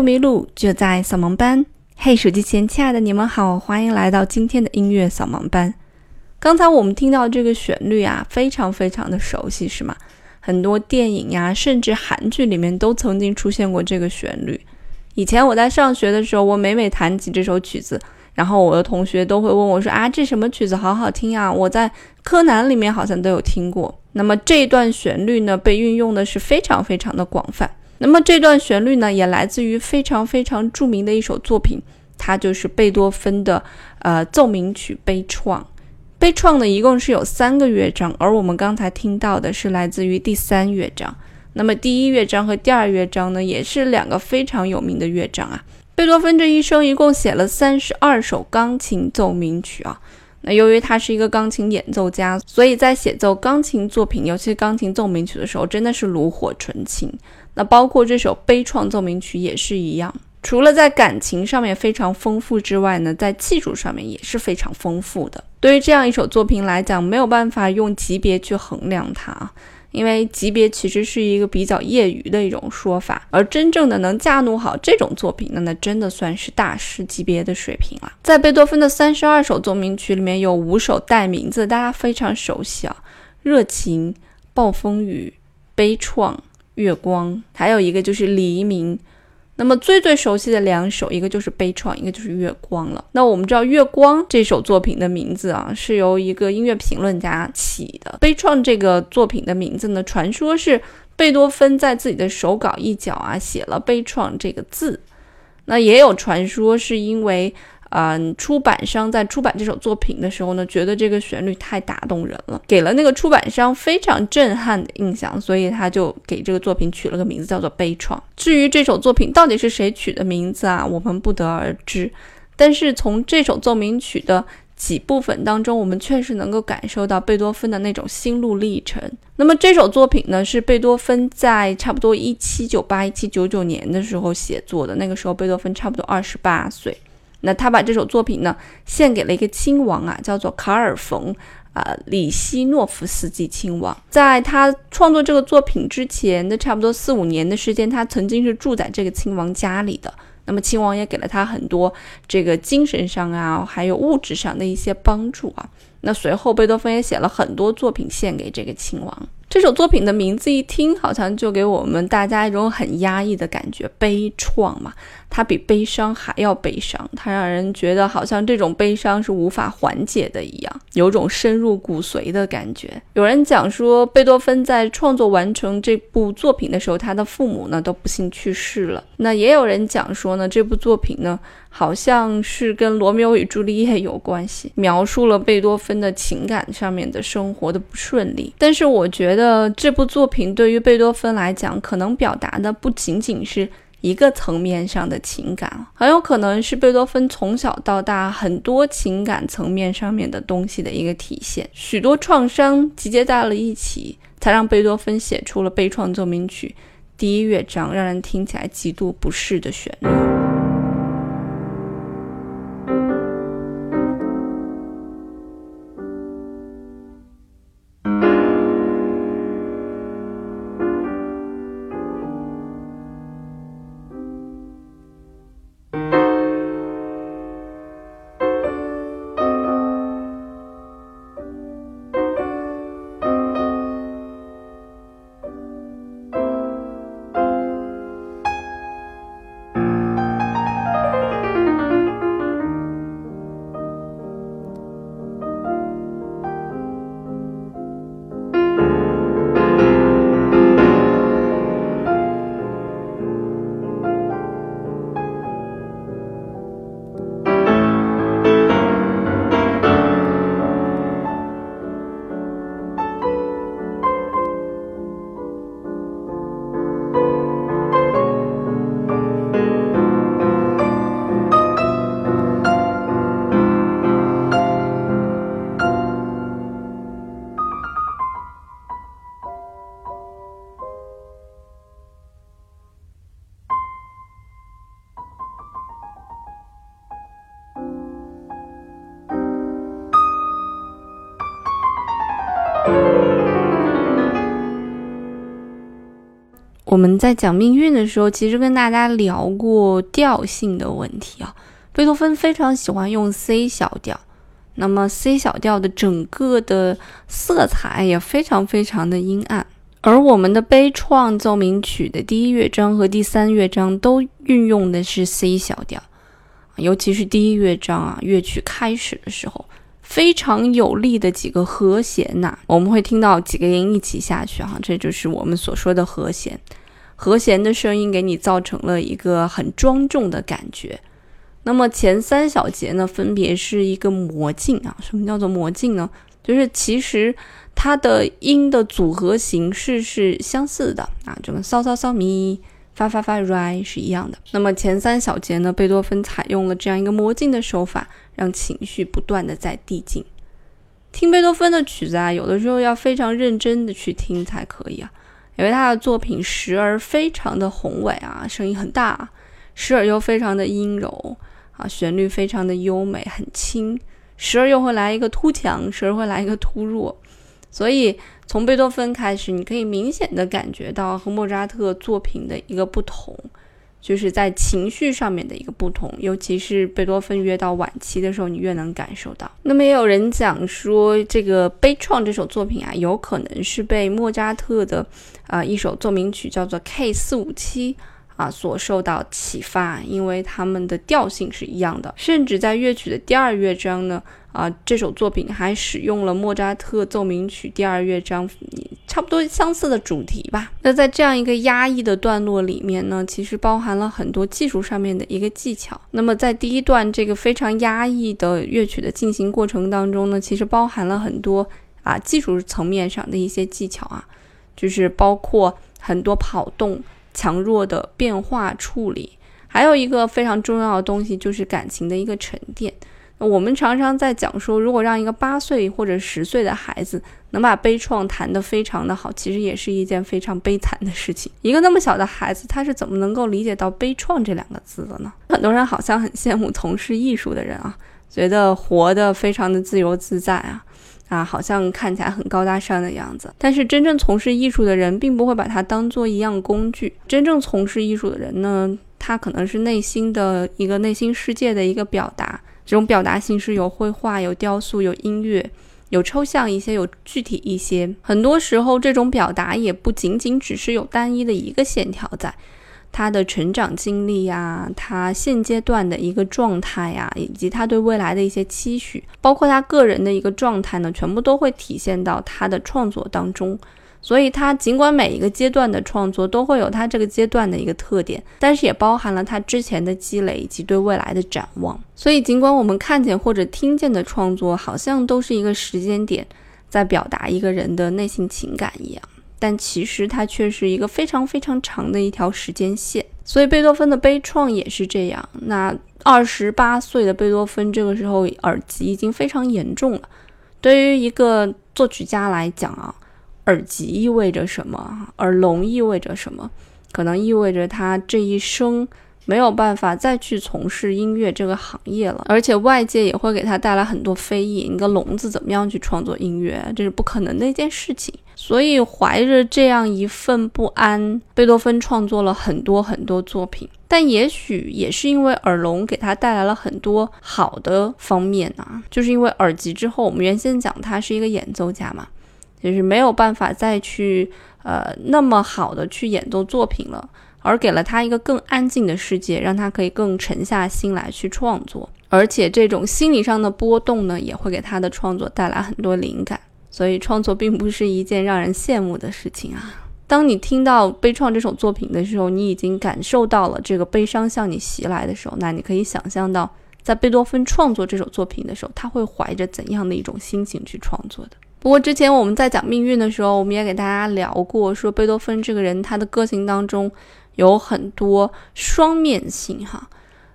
不迷路，就在扫盲班。嘿，手机前亲爱的你们好，欢迎来到今天的音乐扫盲班。刚才我们听到这个旋律啊，非常非常的熟悉，是吗？很多电影呀，甚至韩剧里面都曾经出现过这个旋律。以前我在上学的时候，我每每弹起这首曲子，然后我的同学都会问我说：“啊，这什么曲子？好好听啊！”我在柯南里面好像都有听过。那么这一段旋律呢，被运用的是非常非常的广泛。那么这段旋律呢，也来自于非常非常著名的一首作品，它就是贝多芬的呃奏鸣曲悲怆。悲怆呢，一共是有三个乐章，而我们刚才听到的是来自于第三乐章。那么第一乐章和第二乐章呢，也是两个非常有名的乐章啊。贝多芬这一生一共写了三十二首钢琴奏鸣曲啊。那由于他是一个钢琴演奏家，所以在写奏钢琴作品，尤其是钢琴奏鸣曲的时候，真的是炉火纯青。那包括这首悲怆奏鸣曲也是一样，除了在感情上面非常丰富之外呢，在技术上面也是非常丰富的。对于这样一首作品来讲，没有办法用级别去衡量它啊，因为级别其实是一个比较业余的一种说法。而真正的能驾驭好这种作品，那那真的算是大师级别的水平了。在贝多芬的三十二首奏鸣曲里面，有五首带名字，大家非常熟悉啊，热情、暴风雨、悲怆。月光，还有一个就是黎明。那么最最熟悉的两首，一个就是悲怆，一个就是月光了。那我们知道月光这首作品的名字啊，是由一个音乐评论家起的。悲怆这个作品的名字呢，传说是贝多芬在自己的手稿一角啊写了悲怆这个字。那也有传说是因为。嗯，出版商在出版这首作品的时候呢，觉得这个旋律太打动人了，给了那个出版商非常震撼的印象，所以他就给这个作品取了个名字，叫做《悲怆》。至于这首作品到底是谁取的名字啊，我们不得而知。但是从这首奏鸣曲的几部分当中，我们确实能够感受到贝多芬的那种心路历程。那么这首作品呢，是贝多芬在差不多一七九八、一七九九年的时候写作的，那个时候贝多芬差不多二十八岁。那他把这首作品呢献给了一个亲王啊，叫做卡尔冯啊里希诺夫斯基亲王。在他创作这个作品之前的差不多四五年的时间，他曾经是住在这个亲王家里的。那么亲王也给了他很多这个精神上啊，还有物质上的一些帮助啊。那随后贝多芬也写了很多作品献给这个亲王。这首作品的名字一听，好像就给我们大家一种很压抑的感觉，悲怆嘛。它比悲伤还要悲伤，它让人觉得好像这种悲伤是无法缓解的一样，有种深入骨髓的感觉。有人讲说，贝多芬在创作完成这部作品的时候，他的父母呢都不幸去世了。那也有人讲说呢，这部作品呢好像是跟罗密欧与朱丽叶有关系，描述了贝多芬的情感上面的生活的不顺利。但是我觉得。这部作品对于贝多芬来讲，可能表达的不仅仅是一个层面上的情感，很有可能是贝多芬从小到大很多情感层面上面的东西的一个体现。许多创伤集结在了一起，才让贝多芬写出了《悲怆奏鸣曲》第一乐章，让人听起来极度不适的旋律。我们在讲命运的时候，其实跟大家聊过调性的问题啊。贝多芬非常喜欢用 C 小调，那么 C 小调的整个的色彩也非常非常的阴暗。而我们的悲怆奏鸣曲的第一乐章和第三乐章都运用的是 C 小调，尤其是第一乐章啊，乐曲开始的时候。非常有力的几个和弦呐，我们会听到几个音一起下去哈，这就是我们所说的和弦。和弦的声音给你造成了一个很庄重的感觉。那么前三小节呢，分别是一个魔镜啊。什么叫做魔镜呢？就是其实它的音的组合形式是相似的啊，就跟嗦嗦嗦咪。发发发 ri 是一样的。那么前三小节呢，贝多芬采用了这样一个魔镜的手法，让情绪不断的在递进。听贝多芬的曲子啊，有的时候要非常认真的去听才可以啊，因为他的作品时而非常的宏伟啊，声音很大，时而又非常的阴柔啊，旋律非常的优美很轻，时而又会来一个突强，时而会来一个突弱，所以。从贝多芬开始，你可以明显的感觉到和莫扎特作品的一个不同，就是在情绪上面的一个不同。尤其是贝多芬越到晚期的时候，你越能感受到。那么也有人讲说，这个悲怆这首作品啊，有可能是被莫扎特的啊一首奏鸣曲叫做 K 四五七啊所受到启发，因为他们的调性是一样的，甚至在乐曲的第二乐章呢。啊，这首作品还使用了莫扎特奏鸣曲第二乐章差不多相似的主题吧。那在这样一个压抑的段落里面呢，其实包含了很多技术上面的一个技巧。那么在第一段这个非常压抑的乐曲的进行过程当中呢，其实包含了很多啊技术层面上的一些技巧啊，就是包括很多跑动、强弱的变化处理，还有一个非常重要的东西就是感情的一个沉淀。我们常常在讲说，如果让一个八岁或者十岁的孩子能把悲怆弹得非常的好，其实也是一件非常悲惨的事情。一个那么小的孩子，他是怎么能够理解到悲怆这两个字的呢？很多人好像很羡慕从事艺术的人啊，觉得活得非常的自由自在啊，啊，好像看起来很高大上的样子。但是真正从事艺术的人，并不会把它当做一样工具。真正从事艺术的人呢，他可能是内心的一个内心世界的一个表达。这种表达形式有绘画、有雕塑、有音乐、有抽象一些、有具体一些。很多时候，这种表达也不仅仅只是有单一的一个线条在。他的成长经历呀，他现阶段的一个状态呀，以及他对未来的一些期许，包括他个人的一个状态呢，全部都会体现到他的创作当中。所以，他尽管每一个阶段的创作都会有他这个阶段的一个特点，但是也包含了他之前的积累以及对未来的展望。所以，尽管我们看见或者听见的创作好像都是一个时间点，在表达一个人的内心情感一样，但其实它却是一个非常非常长的一条时间线。所以，贝多芬的悲怆也是这样。那二十八岁的贝多芬这个时候耳疾已经非常严重了。对于一个作曲家来讲啊。耳疾意味着什么？耳聋意味着什么？可能意味着他这一生没有办法再去从事音乐这个行业了，而且外界也会给他带来很多非议。一个聋子怎么样去创作音乐？这是不可能的一件事情。所以怀着这样一份不安，贝多芬创作了很多很多作品。但也许也是因为耳聋给他带来了很多好的方面啊，就是因为耳疾之后，我们原先讲他是一个演奏家嘛。就是没有办法再去呃那么好的去演奏作品了，而给了他一个更安静的世界，让他可以更沉下心来去创作。而且这种心理上的波动呢，也会给他的创作带来很多灵感。所以创作并不是一件让人羡慕的事情啊。当你听到《悲怆》这首作品的时候，你已经感受到了这个悲伤向你袭来的时候，那你可以想象到，在贝多芬创作这首作品的时候，他会怀着怎样的一种心情去创作的。不过之前我们在讲命运的时候，我们也给大家聊过，说贝多芬这个人他的个性当中有很多双面性哈。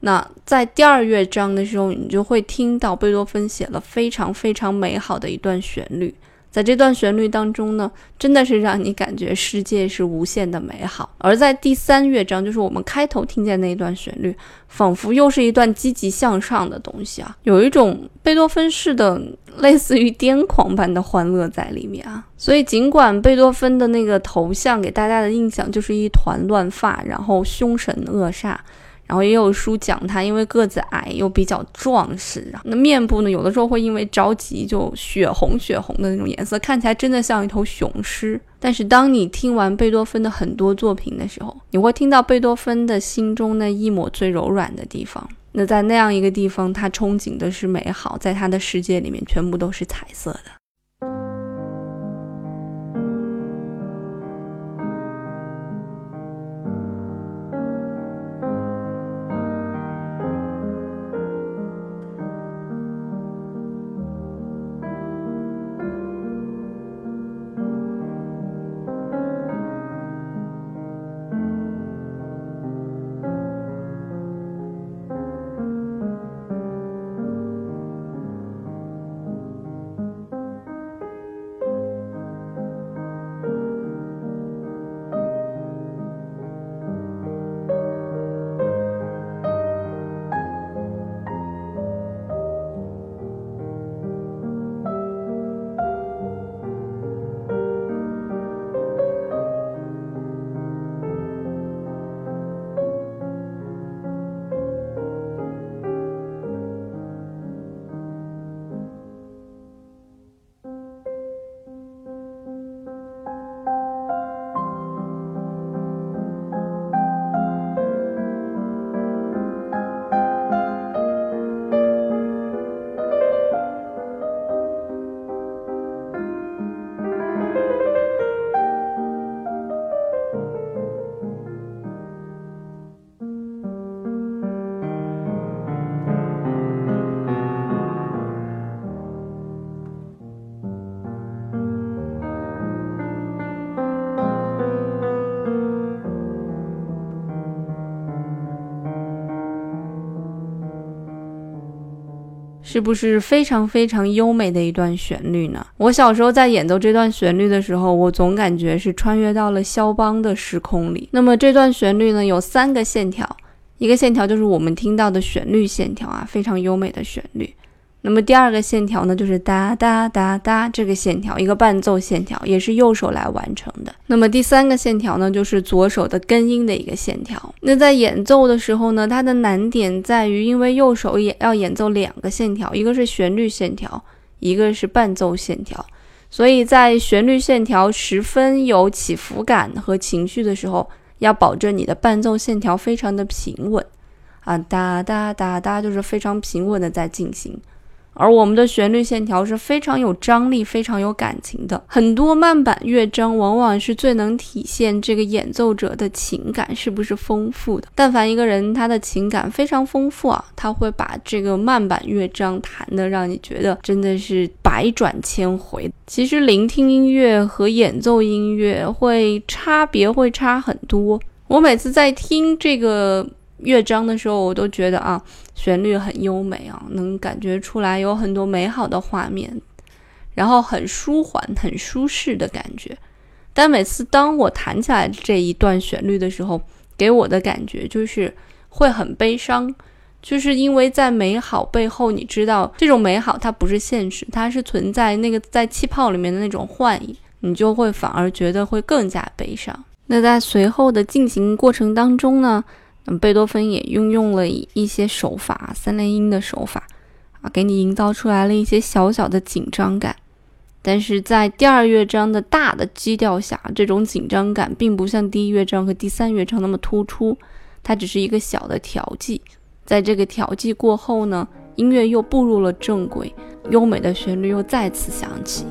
那在第二乐章的时候，你就会听到贝多芬写了非常非常美好的一段旋律，在这段旋律当中呢，真的是让你感觉世界是无限的美好。而在第三乐章，就是我们开头听见那一段旋律，仿佛又是一段积极向上的东西啊，有一种贝多芬式的类似于癫狂般的欢乐在里面啊。所以，尽管贝多芬的那个头像给大家的印象就是一团乱发，然后凶神恶煞。然后也有书讲他，因为个子矮又比较壮实，那面部呢，有的时候会因为着急就血红血红的那种颜色，看起来真的像一头雄狮。但是当你听完贝多芬的很多作品的时候，你会听到贝多芬的心中那一抹最柔软的地方。那在那样一个地方，他憧憬的是美好，在他的世界里面全部都是彩色的。是不是非常非常优美的一段旋律呢？我小时候在演奏这段旋律的时候，我总感觉是穿越到了肖邦的时空里。那么这段旋律呢，有三个线条，一个线条就是我们听到的旋律线条啊，非常优美的旋律。那么第二个线条呢，就是哒哒哒哒这个线条，一个伴奏线条，也是右手来完成的。那么第三个线条呢，就是左手的根音的一个线条。那在演奏的时候呢，它的难点在于，因为右手也要演奏两个线条，一个是旋律线条，一个是伴奏线条。所以在旋律线条十分有起伏感和情绪的时候，要保证你的伴奏线条非常的平稳啊，哒哒哒哒，就是非常平稳的在进行。而我们的旋律线条是非常有张力、非常有感情的。很多慢板乐章往往是最能体现这个演奏者的情感是不是丰富的。但凡一个人他的情感非常丰富啊，他会把这个慢板乐章弹的让你觉得真的是百转千回。其实聆听音乐和演奏音乐会差别会差很多。我每次在听这个。乐章的时候，我都觉得啊，旋律很优美啊，能感觉出来有很多美好的画面，然后很舒缓、很舒适的感觉。但每次当我弹起来这一段旋律的时候，给我的感觉就是会很悲伤，就是因为在美好背后，你知道这种美好它不是现实，它是存在那个在气泡里面的那种幻影，你就会反而觉得会更加悲伤。那在随后的进行过程当中呢？贝多芬也运用了一些手法，三连音的手法，啊，给你营造出来了一些小小的紧张感。但是在第二乐章的大的基调下，这种紧张感并不像第一乐章和第三乐章那么突出，它只是一个小的调剂。在这个调剂过后呢，音乐又步入了正轨，优美的旋律又再次响起。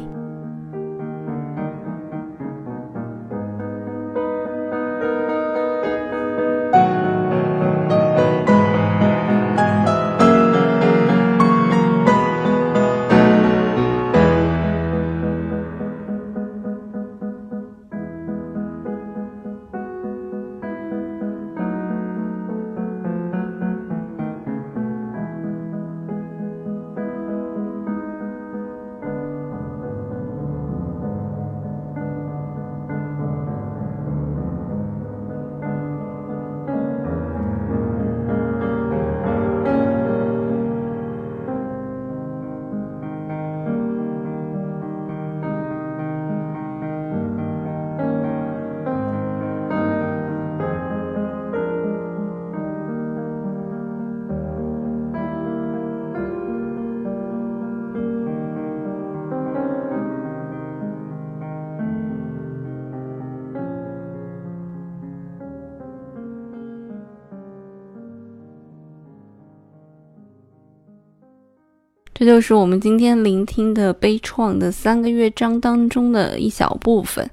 这就是我们今天聆听的悲怆的三个乐章当中的一小部分。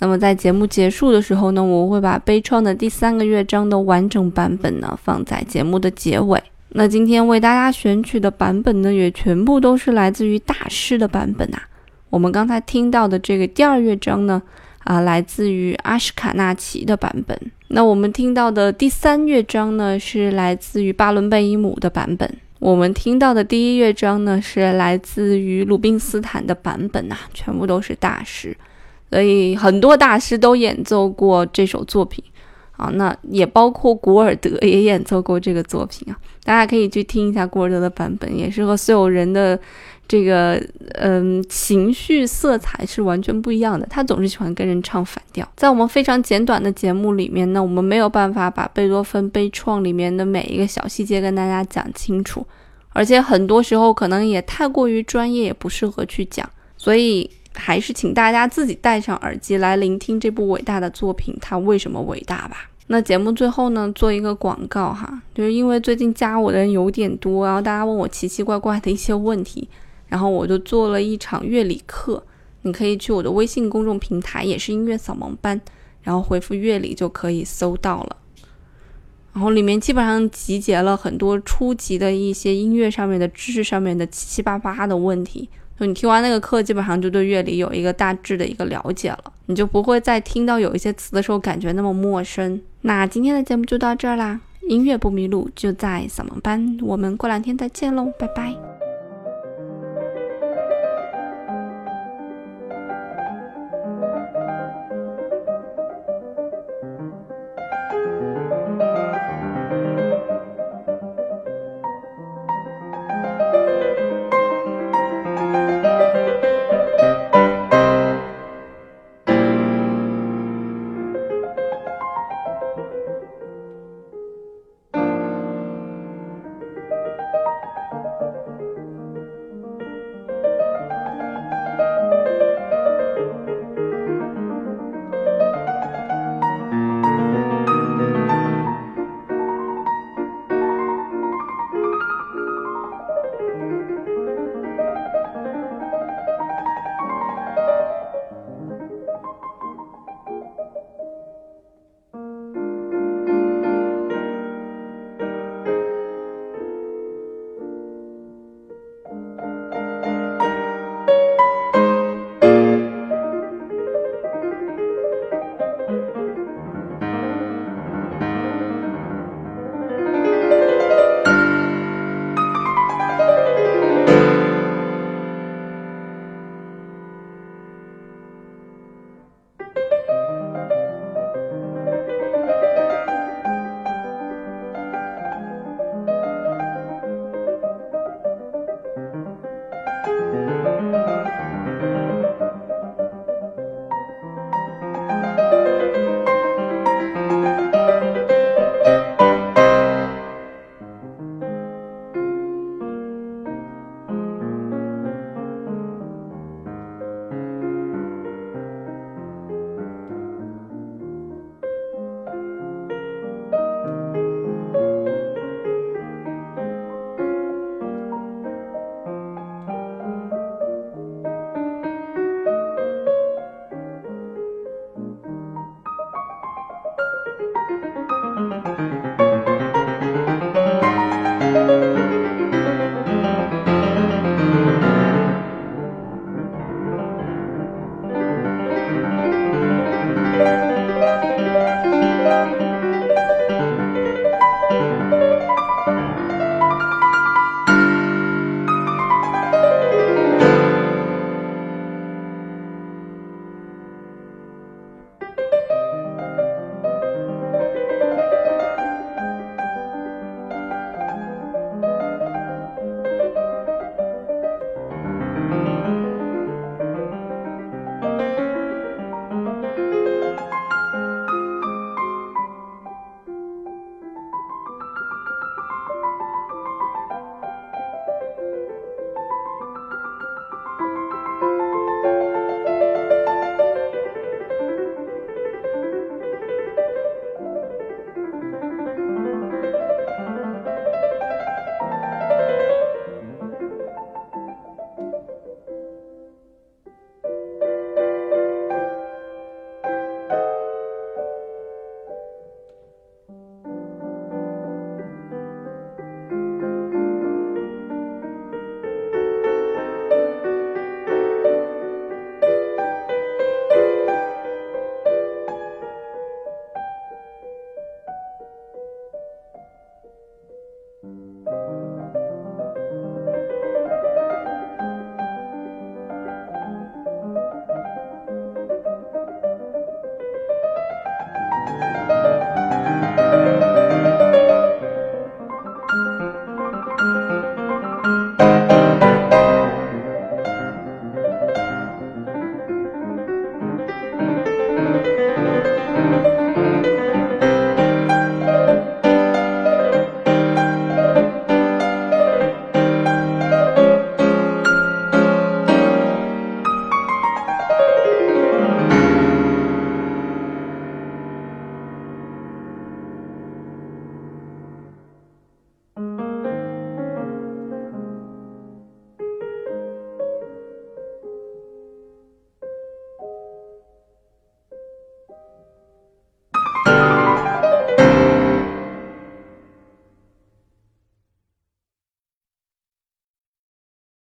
那么在节目结束的时候呢，我会把悲怆的第三个乐章的完整版本呢放在节目的结尾。那今天为大家选取的版本呢，也全部都是来自于大师的版本啊。我们刚才听到的这个第二乐章呢，啊，来自于阿什卡纳奇的版本。那我们听到的第三乐章呢，是来自于巴伦贝伊姆的版本。我们听到的第一乐章呢，是来自于鲁宾斯坦的版本啊，全部都是大师。所以很多大师都演奏过这首作品啊，那也包括古尔德也演奏过这个作品啊。大家可以去听一下古尔德的版本，也是和所有人的这个嗯情绪色彩是完全不一样的。他总是喜欢跟人唱反调。在我们非常简短的节目里面呢，我们没有办法把贝多芬悲怆里面的每一个小细节跟大家讲清楚，而且很多时候可能也太过于专业，也不适合去讲，所以。还是请大家自己戴上耳机来聆听这部伟大的作品，它为什么伟大吧？那节目最后呢，做一个广告哈，就是因为最近加我的人有点多，然后大家问我奇奇怪怪的一些问题，然后我就做了一场乐理课，你可以去我的微信公众平台，也是音乐扫盲班，然后回复乐理就可以搜到了。然后里面基本上集结了很多初级的一些音乐上面的知识上面的七七八八的问题。就你听完那个课，基本上就对乐理有一个大致的一个了解了，你就不会再听到有一些词的时候感觉那么陌生。那今天的节目就到这儿啦，音乐不迷路就在扫盲班，我们过两天再见喽，拜拜。